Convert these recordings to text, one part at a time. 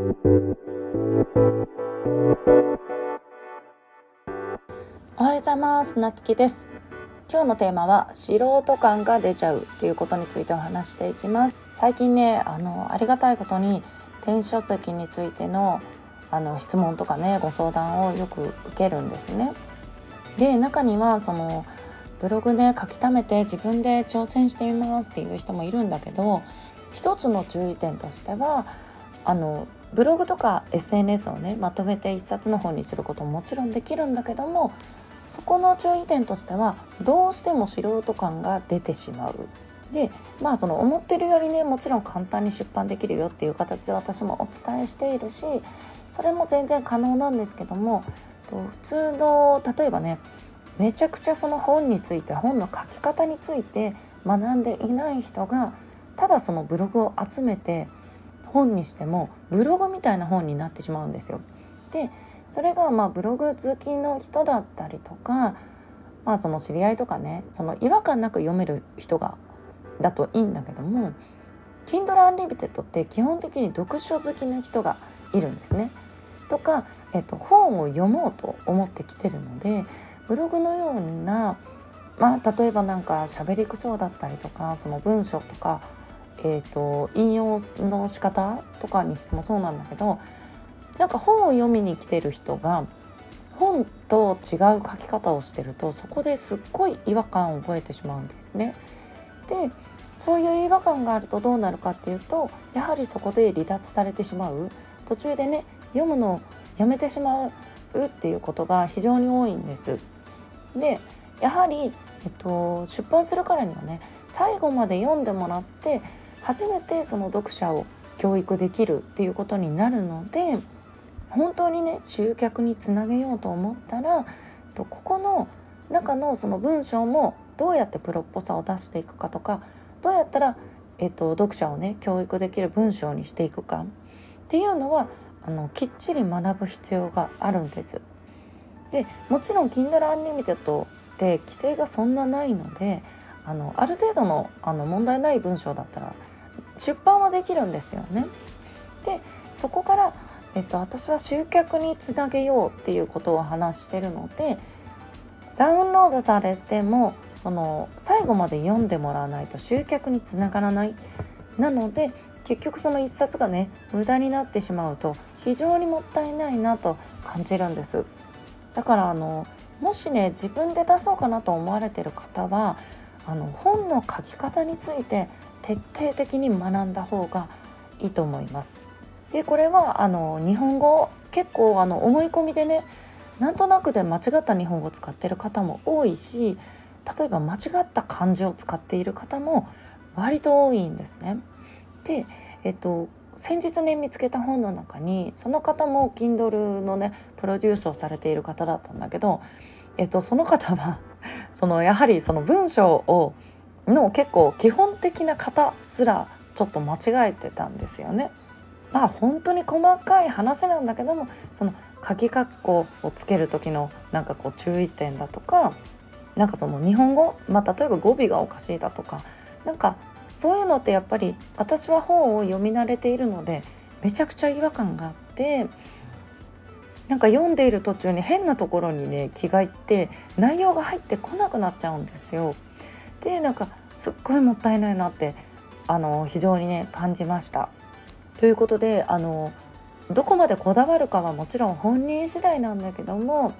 おはようございます。なつきです。今日のテーマは素人感が出ちゃうということについてお話していきます。最近ねあのありがたいことに電子書籍についてのあの質問とかねご相談をよく受けるんですね。で中にはそのブログで書き溜めて自分で挑戦してみますっていう人もいるんだけど一つの注意点としてはあのブログとか SNS をねまとめて一冊の本にすることももちろんできるんだけどもそこの注意点としてはどうしても素人感が出てしまう。でまあその思ってるよりねもちろん簡単に出版できるよっていう形で私もお伝えしているしそれも全然可能なんですけども普通の例えばねめちゃくちゃその本について本の書き方について学んでいない人がただそのブログを集めて本にしてもブログみたいな本になってしまうんですよ。でそれがまあブログ好きの人だったりとか、まあ、その知り合いとかねその違和感なく読める人がだといいんだけども Kindle Unlimited って基本的に読書好きの人がいるんですね。とか、えっと、本を読もうと思ってきてるのでブログのような、まあ、例えばなんか喋り口調だったりとかその文章とか、えーと引用の仕方とかにしてもそうなんだけどなんか本を読みに来てる人が本と違う書き方をしてるとそこですっごい違和感を覚えてしまうんですね。でそういう違和感があるとどうなるかっていうとやはりそこで離脱されてしまう途中でね読むのをやめてしまうっていうことが非常に多いんです。でやはり、えっと、出版するからにはね最後まで読んでもらって初めてその読者を教育できるっていうことになるので本当にね集客につなげようと思ったらとここの中のその文章もどうやってプロっぽさを出していくかとかどうやったら、えっと、読者をね教育できる文章にしていくかっていうのはあのきっちり学ぶ必要があるんです。でもちろん Kindle Unlimited って規制がそんなないのであのある程度のあの問題ない文章だったら出版はできるんですよね。でそこからえっと、私は集客につなげようっていうことを話してるのでダウンロードされてもその最後まで読んでもらわないと集客につながらないなので結局その一冊がね無駄になってしまうと非常にもったいないなと感じるんですだからあのもしね自分で出そうかなと思われてる方はあの本の書き方について徹底的に学んだ方がいいと思いますでこれはあの日本語結構あの思い込みでねなんとなくで間違った日本語を使ってる方も多いし例えば間違った漢字を使っている方も割と多いんですね。で、えっと、先日ね見つけた本の中にその方も Kindle のねプロデュースをされている方だったんだけど、えっと、その方はそのやはりその文章をの結構基本的な型すらちょっと間違えてたんですよね。まあ本当に細かい話なんだけどもその鍵括弧をつける時のなんかこう注意点だとかなんかその日本語、まあ、例えば語尾がおかしいだとかなんかそういうのってやっぱり私は本を読み慣れているのでめちゃくちゃ違和感があってなんか読んでいる途中に変なところにね気がいって内容が入ってこなくなっちゃうんですよ。でなんかすっごいもったいないなってあの非常にね感じました。ということであのどこまでこだわるかはもちろん本人次第なんだけども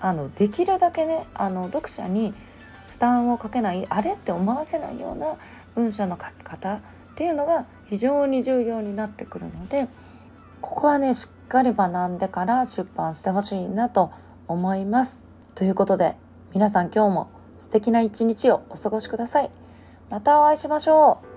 あのできるだけねあの読者に負担をかけないあれって思わせないような文章の書き方っていうのが非常に重要になってくるのでここはねしっかり学んでから出版してほしいなと思います。ということで皆さん今日も素敵な一日をお過ごしください。またお会いしましょう。